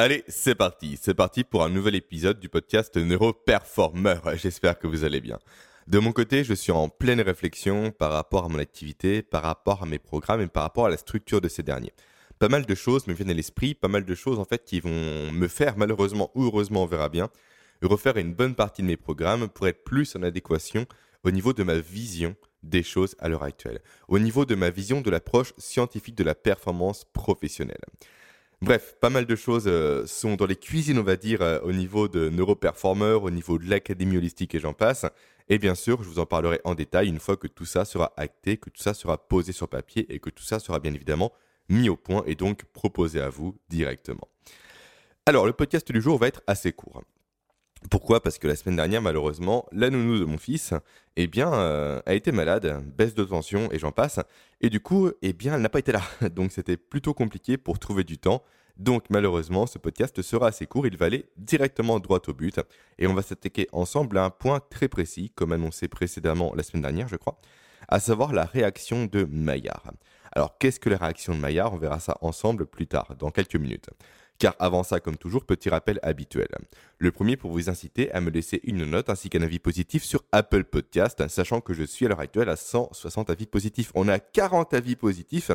Allez, c'est parti. C'est parti pour un nouvel épisode du podcast Neuroperformer. J'espère que vous allez bien. De mon côté, je suis en pleine réflexion par rapport à mon activité, par rapport à mes programmes et par rapport à la structure de ces derniers. Pas mal de choses me viennent à l'esprit, pas mal de choses en fait qui vont me faire malheureusement ou heureusement on verra bien, refaire une bonne partie de mes programmes pour être plus en adéquation au niveau de ma vision des choses à l'heure actuelle, au niveau de ma vision de l'approche scientifique de la performance professionnelle. Bref, pas mal de choses euh, sont dans les cuisines, on va dire, euh, au niveau de Neuroperformer, au niveau de l'Académie holistique et j'en passe. Et bien sûr, je vous en parlerai en détail une fois que tout ça sera acté, que tout ça sera posé sur papier et que tout ça sera bien évidemment mis au point et donc proposé à vous directement. Alors, le podcast du jour va être assez court. Pourquoi? Parce que la semaine dernière, malheureusement, la nounou de mon fils, eh bien, euh, a été malade, baisse de tension et j'en passe. Et du coup, eh bien, elle n'a pas été là. Donc, c'était plutôt compliqué pour trouver du temps. Donc, malheureusement, ce podcast sera assez court. Il va aller directement droit au but. Et on va s'attaquer ensemble à un point très précis, comme annoncé précédemment la semaine dernière, je crois, à savoir la réaction de Maillard. Alors, qu'est-ce que la réaction de Maillard? On verra ça ensemble plus tard, dans quelques minutes. Car avant ça, comme toujours, petit rappel habituel. Le premier pour vous inciter à me laisser une note ainsi qu'un avis positif sur Apple Podcast, sachant que je suis à l'heure actuelle à 160 avis positifs. On a 40 avis positifs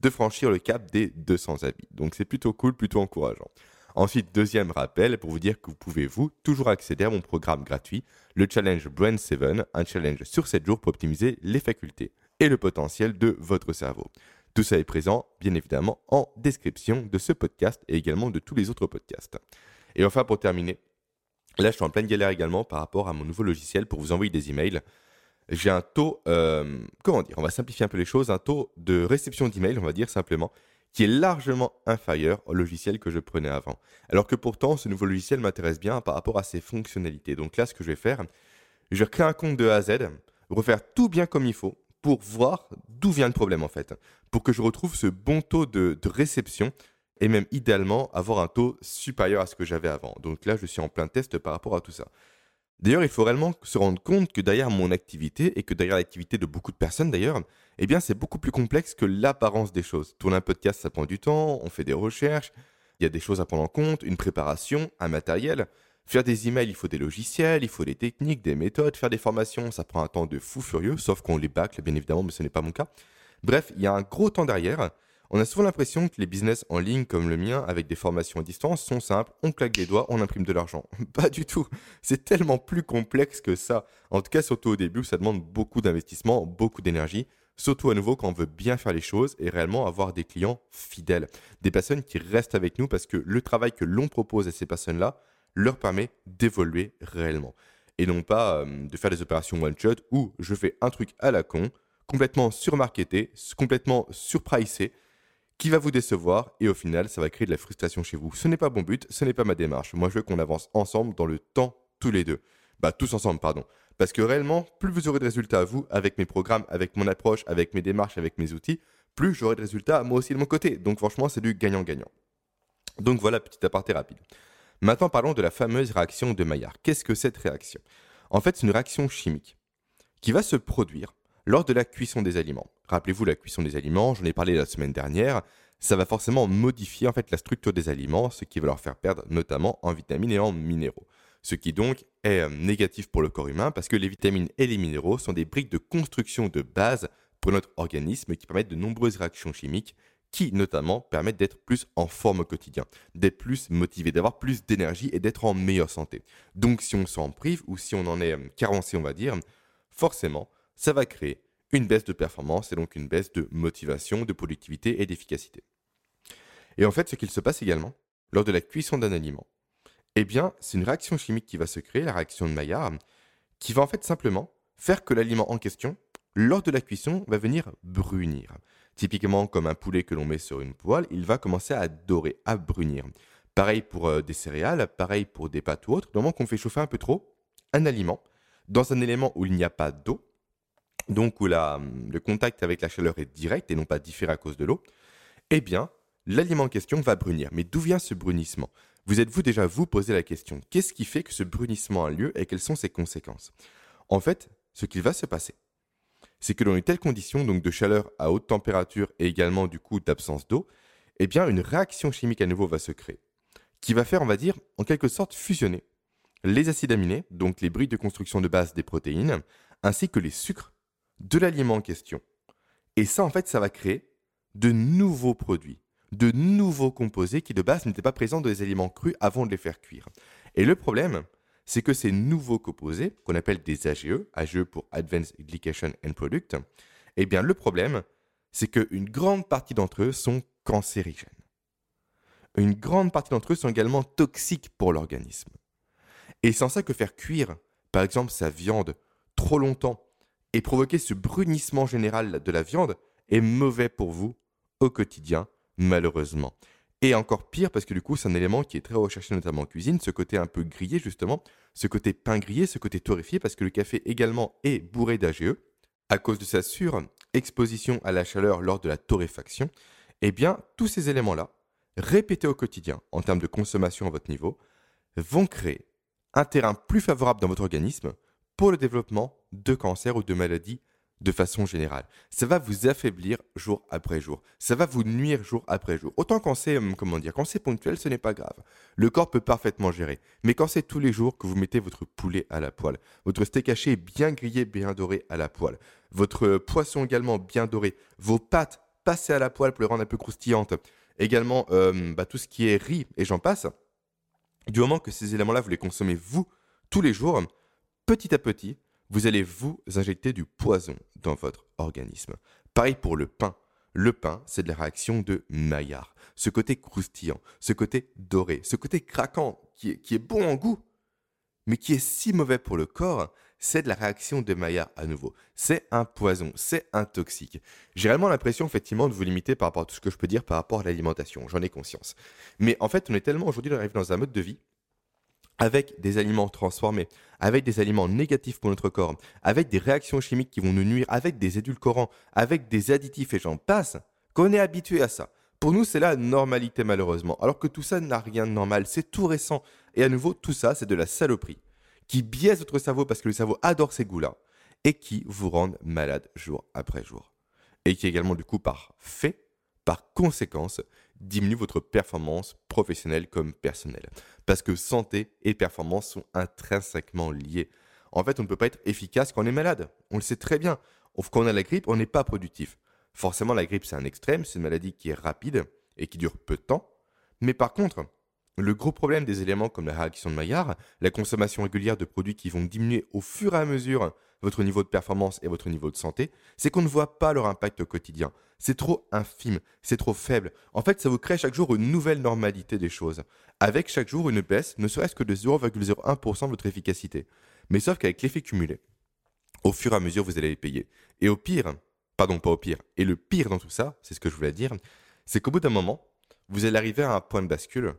de franchir le cap des 200 avis. Donc c'est plutôt cool, plutôt encourageant. Ensuite, deuxième rappel pour vous dire que vous pouvez, vous, toujours accéder à mon programme gratuit, le Challenge Brain 7, un challenge sur 7 jours pour optimiser les facultés et le potentiel de votre cerveau. Tout ça est présent, bien évidemment, en description de ce podcast et également de tous les autres podcasts. Et enfin, pour terminer, là, je suis en pleine galère également par rapport à mon nouveau logiciel pour vous envoyer des emails. J'ai un taux, euh, comment dire, on va simplifier un peu les choses, un taux de réception d'emails, on va dire simplement, qui est largement inférieur au logiciel que je prenais avant. Alors que pourtant, ce nouveau logiciel m'intéresse bien par rapport à ses fonctionnalités. Donc là, ce que je vais faire, je vais créer un compte de A à Z, refaire tout bien comme il faut, pour voir d'où vient le problème en fait, pour que je retrouve ce bon taux de, réception et même idéalement avoir un taux supérieur à ce que j'avais avant. Donc là, je suis en plein test par rapport à tout ça. D'ailleurs, il faut réellement se rendre compte que derrière mon activité, et que derrière l'activité de beaucoup de personnes d'ailleurs, eh bien c'est beaucoup plus complexe que l'apparence des choses. Tourner un podcast, ça prend du temps, on fait des recherches, il y a des choses à prendre en compte, une préparation, un matériel. Faire des emails, il faut des logiciels, il faut des techniques, des méthodes. Faire des formations, ça prend un temps de fou furieux, sauf qu'on les bâcle, bien évidemment, mais ce n'est pas mon cas. Bref, il y a un gros temps derrière. On a souvent l'impression que les business en ligne comme le mien, avec des formations à distance, sont simples. On claque des doigts, on imprime de l'argent. Pas du tout. C'est tellement plus complexe que ça. En tout cas, surtout au début, ça demande beaucoup d'investissement, beaucoup d'énergie. Surtout à nouveau quand on veut bien faire les choses et réellement avoir des clients fidèles. Des personnes qui restent avec nous parce que le travail que l'on propose à ces personnes-là, leur permet d'évoluer réellement. Et non pas euh, de faire des opérations one-shot où je fais un truc à la con, complètement surmarketé, complètement surpricé, qui va vous décevoir et au final, ça va créer de la frustration chez vous. Ce n'est pas mon but, ce n'est pas ma démarche. Moi, je veux qu'on avance ensemble dans le temps, tous les deux. Bah, tous ensemble, pardon. Parce que réellement, plus vous aurez de résultats à vous, avec mes programmes, avec mon approche, avec mes démarches, avec mes outils, plus j'aurai de résultats moi aussi de mon côté. Donc franchement, c'est du gagnant-gagnant. Donc voilà, petit aparté rapide. Maintenant, parlons de la fameuse réaction de Maillard. Qu'est-ce que cette réaction? En fait, c'est une réaction chimique qui va se produire lors de la cuisson des aliments. Rappelez-vous la cuisson des aliments, j'en ai parlé la semaine dernière, ça va forcément modifier en fait la structure des aliments, ce qui va leur faire perdre notamment en vitamines et en minéraux. Ce qui donc est euh, négatif pour le corps humain parce que les vitamines et les minéraux sont des briques de construction de base pour notre organisme qui permettent de nombreuses réactions chimiques qui notamment permettent d'être plus en forme au quotidien, d'être plus motivé, d'avoir plus d'énergie et d'être en meilleure santé. Donc si on s'en prive ou si on en est euh, carencé, on va dire, forcément, ça va créer une baisse de performance et donc une baisse de motivation, de productivité et d'efficacité. Et en fait, ce qu'il se passe également lors de la cuisson d'un aliment, eh bien, c'est une réaction chimique qui va se créer, la réaction de Maillard, qui va en fait simplement faire que l'aliment en question, lors de la cuisson, va venir brunir. Typiquement, comme un poulet que l'on met sur une poêle, il va commencer à dorer, à brunir. Pareil pour euh, des céréales, pareil pour des pâtes ou autres. Moment qu'on fait chauffer un peu trop un aliment, dans un élément où il n'y a pas d'eau, donc où le contact avec la chaleur est direct et non pas différé à cause de l'eau, eh bien, l'aliment en question va brunir. Mais d'où vient ce brunissement? Vous êtes-vous déjà vous posé la question Qu'est-ce qui fait que ce brunissement a lieu et quelles sont ses conséquences? En fait, ce qu'il va se passer, c'est que dans une telle condition, donc de chaleur à haute température et également du coup d'absence d'eau, eh bien une réaction chimique à nouveau va se créer, qui va faire, on va dire, en quelque sorte fusionner les acides aminés, donc les briques de construction de base des protéines, ainsi que les sucres de l'aliment en question. Et ça, en fait, ça va créer de nouveaux produits, de nouveaux composés qui de base n'étaient pas présents dans les aliments crus avant de les faire cuire. Et le problème, c'est que ces nouveaux composés, qu'on appelle des AGE, AGE pour Advanced Glycation and Product, eh bien le problème, c'est qu'une grande partie d'entre eux sont cancérigènes. Une grande partie d'entre eux sont également toxiques pour l'organisme. Et c'est en ça que faire cuire, par exemple, sa viande trop longtemps et provoquer ce brunissement général de la viande est mauvais pour vous au quotidien, malheureusement. Et encore pire, parce que du coup, c'est un élément qui est très recherché, notamment en cuisine, ce côté un peu grillé, justement, ce côté pain grillé, ce côté torréfié, parce que le café également est bourré d'AGE, à cause de sa surexposition à la chaleur lors de la torréfaction. Eh bien, tous ces éléments-là, répétés au quotidien, en termes de consommation à votre niveau, vont créer un terrain plus favorable dans votre organisme pour le développement de cancer ou de maladies de façon générale. Ça va vous affaiblir jour après jour. Ça va vous nuire jour après jour. Autant quand c'est, hum, comment dire, quand c'est ponctuel, ce n'est pas grave. Le corps peut parfaitement gérer. Mais quand c'est tous les jours que vous mettez votre poulet à la poêle, votre steak haché bien grillé, bien doré à la poêle, votre poisson également bien doré, vos pâtes passées à la poêle pour les rendre un peu croustillantes, également hum, bah, tout ce qui est riz et j'en passe, du moment que ces éléments-là, vous les consommez vous tous les jours, petit à petit, vous allez vous injecter du poison dans votre organisme. Pareil pour le pain. Le pain, c'est de la réaction de Maillard. Ce côté croustillant, ce côté doré, ce côté craquant qui est, bon en goût, mais qui est si mauvais pour le corps, c'est de la réaction de Maillard à nouveau. C'est un poison, c'est un toxique. J'ai réellement l'impression, effectivement, de vous limiter par rapport à tout ce que je peux dire par rapport à l'alimentation. J'en ai conscience. Mais en fait, on est tellement aujourd'hui dans un mode de vie avec des aliments transformés, avec des aliments négatifs pour notre corps, avec des réactions chimiques qui vont nous nuire, avec des édulcorants, avec des additifs et j'en passe, qu'on est habitué à ça. Pour nous, c'est la normalité malheureusement, alors que tout ça n'a rien de normal, c'est tout récent. Et à nouveau, tout ça, c'est de la saloperie, qui biaise votre cerveau parce que le cerveau adore ces goûts-là, et qui vous rendent malade jour après jour. Et qui également, du coup, par fait, par conséquence, diminue votre performance professionnelle comme personnelle. Parce que santé et performance sont intrinsèquement liés. En fait, on ne peut pas être efficace quand on est malade. On le sait très bien. Quand on a la grippe, on n'est pas productif. Forcément, la grippe, c'est un extrême, c'est une maladie qui est rapide et qui dure peu de temps. Mais par contre, le gros problème des éléments comme la réaction de Maillard, la consommation régulière de produits qui vont diminuer au fur et à mesure votre niveau de performance et votre niveau de santé, c'est qu'on ne voit pas leur impact au quotidien. C'est trop infime, c'est trop faible. En fait, ça vous crée chaque jour une nouvelle normalité des choses, avec chaque jour une baisse, ne serait-ce que de 0,01% de votre efficacité. Mais sauf qu'avec l'effet cumulé, au fur et à mesure, vous allez les payer. Et au pire, pardon, pas au pire, et le pire dans tout ça, c'est ce que je voulais dire, c'est qu'au bout d'un moment, vous allez arriver à un point de bascule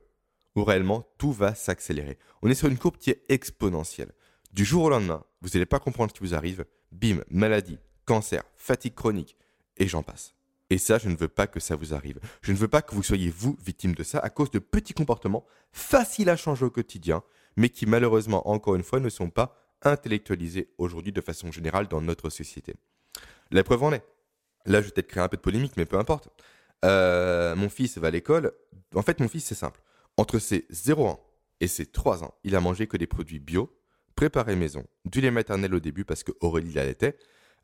où réellement tout va s'accélérer. On est sur une courbe qui est exponentielle. Du jour au lendemain, vous n'allez pas comprendre ce qui vous arrive. Bim, maladie, cancer, fatigue chronique, et j'en passe. Et ça, je ne veux pas que ça vous arrive. Je ne veux pas que vous soyez, vous, victime de ça à cause de petits comportements faciles à changer au quotidien, mais qui malheureusement, encore une fois, ne sont pas intellectualisés aujourd'hui de façon générale dans notre société. La preuve en est. Là, je vais peut-être créer un peu de polémique, mais peu importe. Euh, mon fils va à l'école. En fait, mon fils, c'est simple. Entre ses 0 ans et ses 3 ans, il a mangé que des produits bio, préparé maison, du lait maternel au début parce que Aurélie l'allaitait,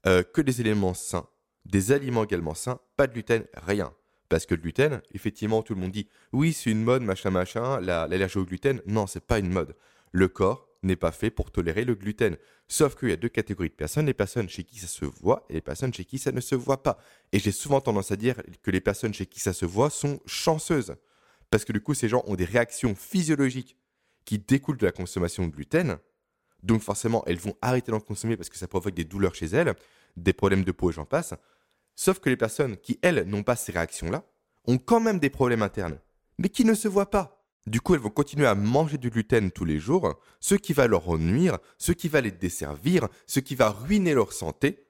euh, que des éléments sains, des aliments également sains, pas de gluten, rien. Parce que le gluten, effectivement, tout le monde dit oui, c'est une mode, machin, machin, l'allergie au gluten. Non, c'est pas une mode. Le corps n'est pas fait pour tolérer le gluten. Sauf qu'il y a deux catégories de personnes, les personnes chez qui ça se voit et les personnes chez qui ça ne se voit pas. Et j'ai souvent tendance à dire que les personnes chez qui ça se voit sont chanceuses. Parce que du coup, ces gens ont des réactions physiologiques qui découlent de la consommation de gluten, donc forcément, elles vont arrêter d'en consommer parce que ça provoque des douleurs chez elles, des problèmes de peau et j'en passe. Sauf que les personnes qui, elles, n'ont pas ces réactions-là, ont quand même des problèmes internes, mais qui ne se voient pas. Du coup, elles vont continuer à manger du gluten tous les jours, ce qui va leur nuire, ce qui va les desservir, ce qui va ruiner leur santé,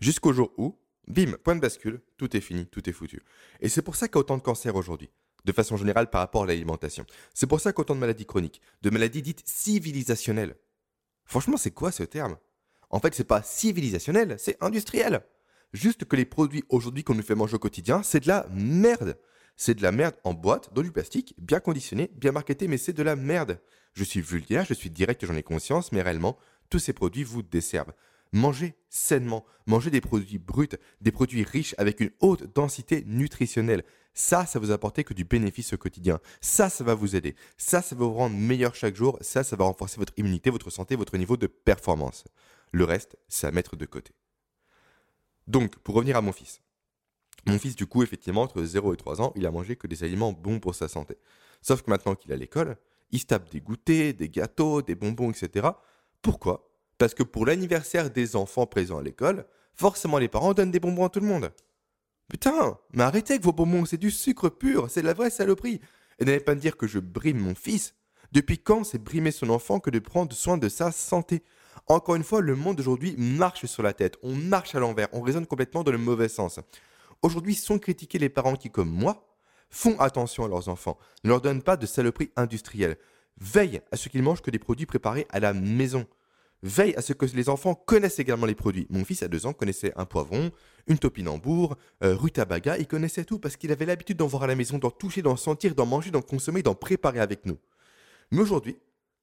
jusqu'au jour où, bim, point de bascule, tout est fini, tout est foutu. Et c'est pour ça qu'il y a autant de cancers aujourd'hui, de façon générale par rapport à l'alimentation. C'est pour ça qu'il y a autant de maladies chroniques, de maladies dites civilisationnelles. Franchement, c'est quoi ce terme? En fait, c'est pas civilisationnel, c'est industriel. Juste que les produits aujourd'hui qu'on nous fait manger au quotidien, c'est de la merde. C'est de la merde en boîte, dans du plastique, bien conditionné, bien marketé, mais c'est de la merde. Je suis vulgaire, je suis direct, j'en ai conscience, mais réellement, tous ces produits vous desservent. Mangez sainement, mangez des produits bruts, des produits riches avec une haute densité nutritionnelle. Ça, ça vous apporter que du bénéfice au quotidien. Ça, ça va vous aider. Ça, ça va vous rendre meilleur chaque jour. Ça, ça va renforcer votre immunité, votre santé, votre niveau de performance. Le reste, c'est à mettre de côté. Donc, pour revenir à mon fils. Mon fils, du coup, effectivement, entre 0 et 3 ans, il a mangé que des aliments bons pour sa santé. Sauf que maintenant qu'il est à l'école, il se tape des goûters, des gâteaux, des bonbons, etc. Pourquoi? Parce que pour l'anniversaire des enfants présents à l'école, forcément les parents donnent des bonbons à tout le monde. Putain, mais arrêtez avec vos bonbons, c'est du sucre pur, c'est de la vraie saloperie. Et n'allez pas me dire que je brime mon fils. Depuis quand c'est brimer son enfant que de prendre soin de sa santé? Encore une fois, le monde d'aujourd'hui marche sur la tête, on marche à l'envers, on raisonne complètement dans le mauvais sens. Aujourd'hui, sont critiqués les parents qui, comme moi, font attention à leurs enfants, ne leur donnent pas de saloperies industrielles, veillent à ce qu'ils mangent que des produits préparés à la maison, veillent à ce que les enfants connaissent également les produits. Mon fils, à deux ans, connaissait un poivron, une topinambour, euh, rutabaga, il connaissait tout parce qu'il avait l'habitude d'en voir à la maison, d'en toucher, d'en sentir, d'en manger, d'en consommer, d'en préparer avec nous. Mais aujourd'hui,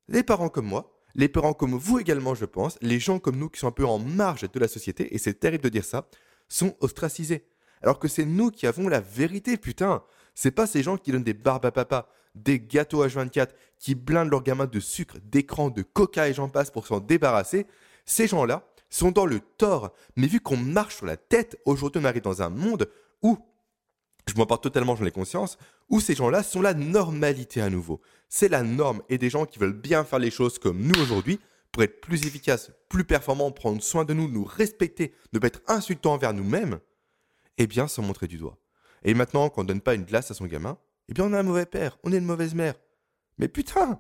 les parents comme moi, les parents comme vous également, je pense, les gens comme nous qui sont un peu en marge de la société, et c'est terrible de dire ça, sont ostracisés. Alors que c'est nous qui avons la vérité, putain. C'est pas ces gens qui donnent des barbes à papa, des gâteaux H24, qui blindent leurs gamins de sucre, d'écran, de coca et j'en passe pour s'en débarrasser. Ces gens-là sont dans le tort. Mais vu qu'on marche sur la tête, aujourd'hui on arrive dans un monde où, je m'en porte totalement, j'en ai conscience, où ces gens-là sont la normalité à nouveau. C'est la norme et des gens qui veulent bien faire les choses comme nous aujourd'hui pour être plus efficaces, plus performants, prendre soin de nous, nous respecter, ne pas être insultants envers nous-mêmes eh bien, sans montrer du doigt. Et maintenant, quand on donne pas une glace à son gamin, eh bien, on a un mauvais père, on est une mauvaise mère. Mais putain,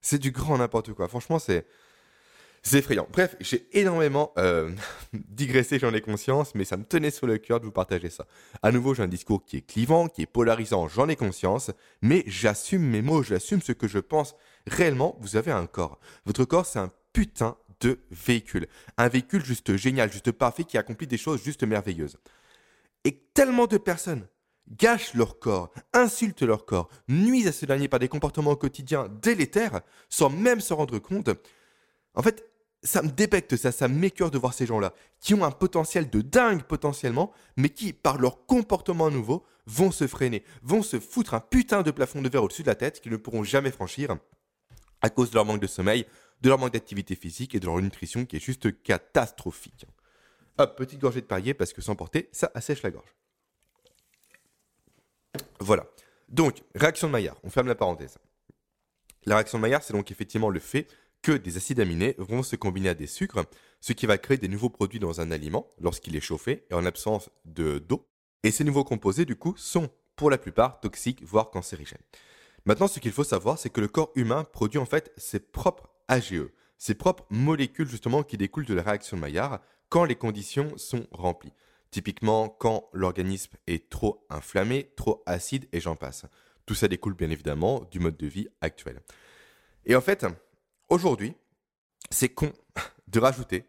c'est du grand n'importe quoi. Franchement, c'est. C'est effrayant. Bref, j'ai énormément euh, digressé, j'en ai conscience, mais ça me tenait sur le cœur de vous partager ça. À nouveau, j'ai un discours qui est clivant, qui est polarisant, j'en ai conscience, mais j'assume mes mots, j'assume ce que je pense. Réellement, vous avez un corps. Votre corps, c'est un putain de véhicule. Un véhicule juste génial, juste parfait, qui accomplit des choses juste merveilleuses. Et tellement de personnes gâchent leur corps, insultent leur corps, nuisent à ce dernier par des comportements quotidiens délétères, sans même se rendre compte. En fait, ça me dépecte ça, ça m'écœure de voir ces gens-là, qui ont un potentiel de dingue potentiellement, mais qui, par leur comportement nouveau, vont se freiner, vont se foutre un putain de plafond de verre au-dessus de la tête qu'ils ne pourront jamais franchir à cause de leur manque de sommeil, de leur manque d'activité physique et de leur nutrition qui est juste catastrophique. Hop, petite gorgée de Perrier parce que sans porter, ça assèche la gorge. Voilà. Donc, réaction de Maillard, on ferme la parenthèse. La réaction de Maillard, c'est donc effectivement le fait que des acides aminés vont se combiner à des sucres, ce qui va créer des nouveaux produits dans un aliment lorsqu'il est chauffé et en absence d'eau. Et ces nouveaux composés, du coup, sont pour la plupart toxiques, voire cancérigènes. Maintenant, ce qu'il faut savoir, c'est que le corps humain produit en fait ses propres AGE, ses propres molécules justement qui découlent de la réaction de Maillard, quand les conditions sont remplies. Typiquement, quand l'organisme est trop inflammé, trop acide, et j'en passe. Tout ça découle bien évidemment du mode de vie actuel. Et en fait, aujourd'hui, c'est con de rajouter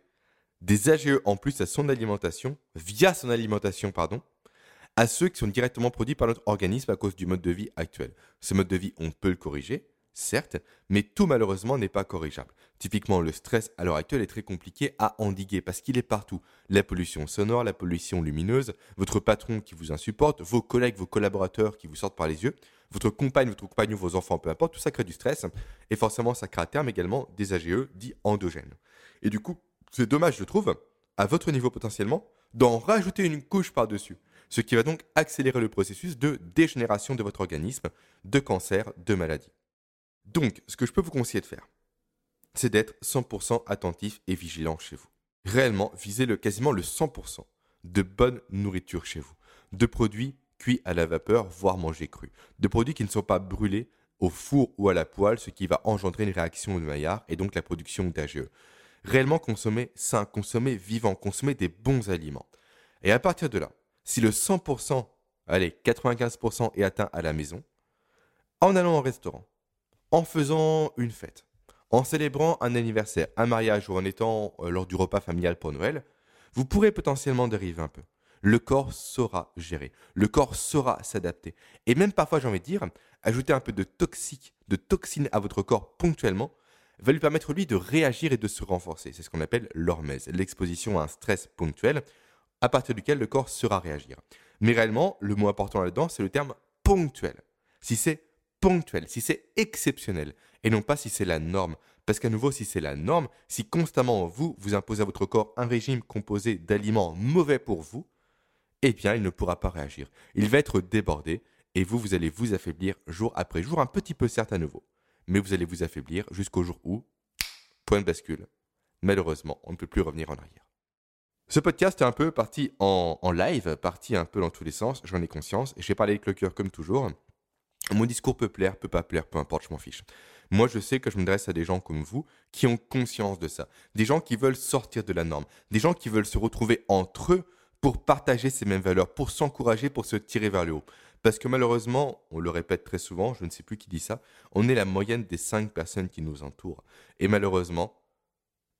des AGE en plus à son alimentation, via son alimentation, pardon, à ceux qui sont directement produits par notre organisme à cause du mode de vie actuel. Ce mode de vie, on peut le corriger, certes, mais tout malheureusement n'est pas corrigeable. Typiquement, le stress à l'heure actuelle est très compliqué à endiguer parce qu'il est partout. La pollution sonore, la pollution lumineuse, votre patron qui vous insupporte, vos collègues, vos collaborateurs qui vous sortent par les yeux, votre compagne, votre compagnon, vos enfants, peu importe, tout ça crée du stress et forcément ça crée à terme également des AGE dits endogènes. Et du coup, c'est dommage, je trouve, à votre niveau potentiellement, d'en rajouter une couche par-dessus, ce qui va donc accélérer le processus de dégénération de votre organisme, de cancer, de maladie. Donc, ce que je peux vous conseiller de faire, c'est d'être 100% attentif et vigilant chez vous. Réellement, visez le, quasiment le 100% de bonne nourriture chez vous, de produits cuits à la vapeur, voire mangés crus, de produits qui ne sont pas brûlés au four ou à la poêle, ce qui va engendrer une réaction de Maillard et donc la production d'AGE. Réellement consommer sain, consommer vivant, consommer des bons aliments. Et à partir de là, si le 100%, allez, 95% est atteint à la maison, en allant au restaurant, en faisant une fête, en célébrant un anniversaire, un mariage ou en étant euh, lors du repas familial pour Noël, vous pourrez potentiellement dériver un peu. Le corps saura gérer. Le corps saura s'adapter. Et même parfois, j'ai envie de dire, ajouter un peu de toxique, de toxine à votre corps ponctuellement va lui permettre lui de réagir et de se renforcer. C'est ce qu'on appelle l'hormèse, l'exposition à un stress ponctuel à partir duquel le corps sera réagir. Mais réellement, le mot important là-dedans, c'est le terme ponctuel. Si c'est ponctuel, si c'est exceptionnel, et non pas si c'est la norme. Parce qu'à nouveau, si c'est la norme, si constamment vous, vous imposez à votre corps un régime composé d'aliments mauvais pour vous, eh bien, il ne pourra pas réagir. Il va être débordé, et vous, vous allez vous affaiblir jour après jour, un petit peu certes à nouveau. Mais vous allez vous affaiblir jusqu'au jour où, point de bascule, malheureusement, on ne peut plus revenir en arrière. Ce podcast est un peu parti en, live, parti un peu dans tous les sens, j'en ai conscience. J'ai parlé avec le cœur comme toujours. Mon discours peut plaire, peut pas plaire, peu importe, je m'en fiche. Moi, je sais que je m'adresse à des gens comme vous qui ont conscience de ça. Des gens qui veulent sortir de la norme. Des gens qui veulent se retrouver entre eux pour partager ces mêmes valeurs, pour s'encourager, pour se tirer vers le haut. Parce que malheureusement, on le répète très souvent, je ne sais plus qui dit ça, on est la moyenne des cinq personnes qui nous entourent. Et malheureusement,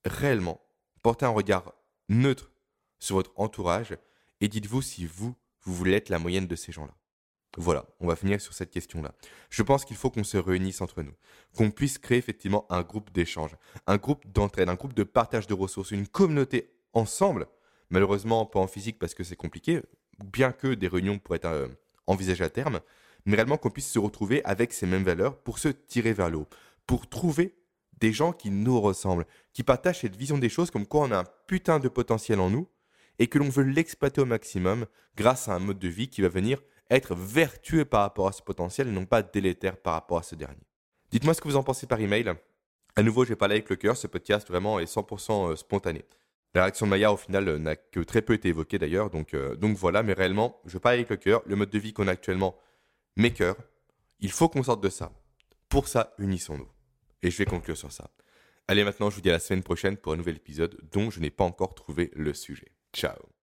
réellement, portez un regard neutre sur votre entourage et dites-vous si vous, vous voulez être la moyenne de ces gens-là. Voilà, on va finir sur cette question-là. Je pense qu'il faut qu'on se réunisse entre nous, qu'on puisse créer effectivement un groupe d'échange, un groupe d'entraide, un groupe de partage de ressources, une communauté ensemble. Malheureusement, pas en physique parce que c'est compliqué, bien que des réunions pourraient être euh, envisagées à terme, mais réellement qu'on puisse se retrouver avec ces mêmes valeurs pour se tirer vers le haut, pour trouver des gens qui nous ressemblent, qui partagent cette vision des choses comme quoi on a un putain de potentiel en nous et que l'on veut l'exploiter au maximum grâce à un mode de vie qui va venir être vertueux par rapport à ce potentiel et non pas délétère par rapport à ce dernier. Dites-moi ce que vous en pensez par email. À nouveau, j'ai parlé avec le cœur, ce podcast vraiment est 100% euh, spontané. La réaction de Maya, au final, euh, n'a que très peu été évoquée d'ailleurs, donc, euh, donc voilà, mais réellement, je parle avec le cœur, le mode de vie qu'on a actuellement, mes cœurs, il faut qu'on sorte de ça. Pour ça, unissons-nous. Et je vais conclure sur ça. Allez, maintenant, je vous dis à la semaine prochaine pour un nouvel épisode dont je n'ai pas encore trouvé le sujet. Ciao